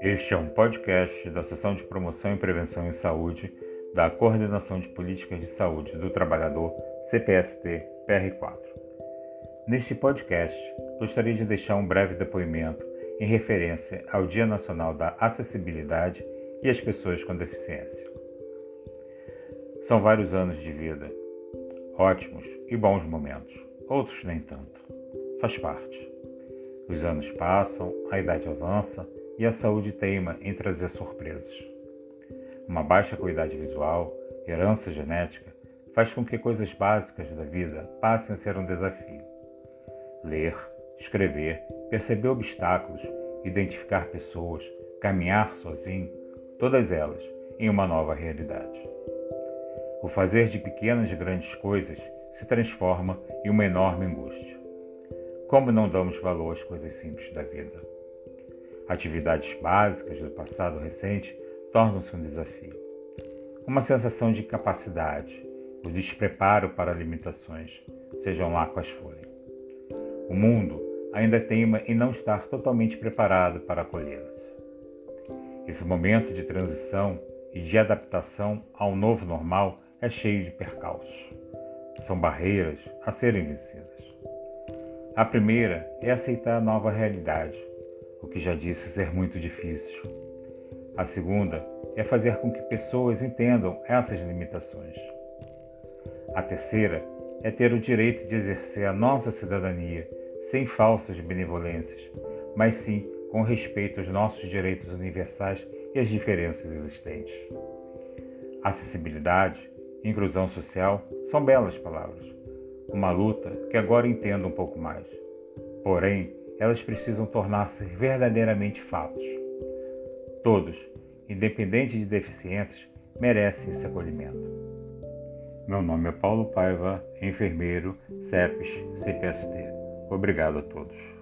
Este é um podcast da Seção de Promoção e Prevenção em Saúde da Coordenação de Políticas de Saúde do Trabalhador, CPST PR4. Neste podcast, gostaria de deixar um breve depoimento em referência ao Dia Nacional da Acessibilidade e as Pessoas com Deficiência. São vários anos de vida, ótimos e bons momentos, outros nem tanto. Faz parte. Os anos passam, a idade avança e a saúde teima em trazer surpresas. Uma baixa qualidade visual, herança genética, faz com que coisas básicas da vida passem a ser um desafio. Ler, escrever, perceber obstáculos, identificar pessoas, caminhar sozinho, todas elas em uma nova realidade. O fazer de pequenas e grandes coisas se transforma em uma enorme angústia. Como não damos valor às coisas simples da vida? Atividades básicas do passado recente tornam-se um desafio. Uma sensação de incapacidade, o despreparo para limitações, sejam lá quais forem. O mundo ainda teima em não estar totalmente preparado para acolhê-las. Esse momento de transição e de adaptação ao novo normal é cheio de percalços. São barreiras a serem vencidas. A primeira é aceitar a nova realidade, o que já disse ser muito difícil. A segunda é fazer com que pessoas entendam essas limitações. A terceira é ter o direito de exercer a nossa cidadania sem falsas benevolências, mas sim com respeito aos nossos direitos universais e às diferenças existentes. Acessibilidade inclusão social são belas palavras, uma luta que agora entendo um pouco mais. Porém, elas precisam tornar-se verdadeiramente fatos. Todos, independente de deficiências, merecem esse acolhimento. Meu nome é Paulo Paiva, enfermeiro, CEPES, CPST. Obrigado a todos.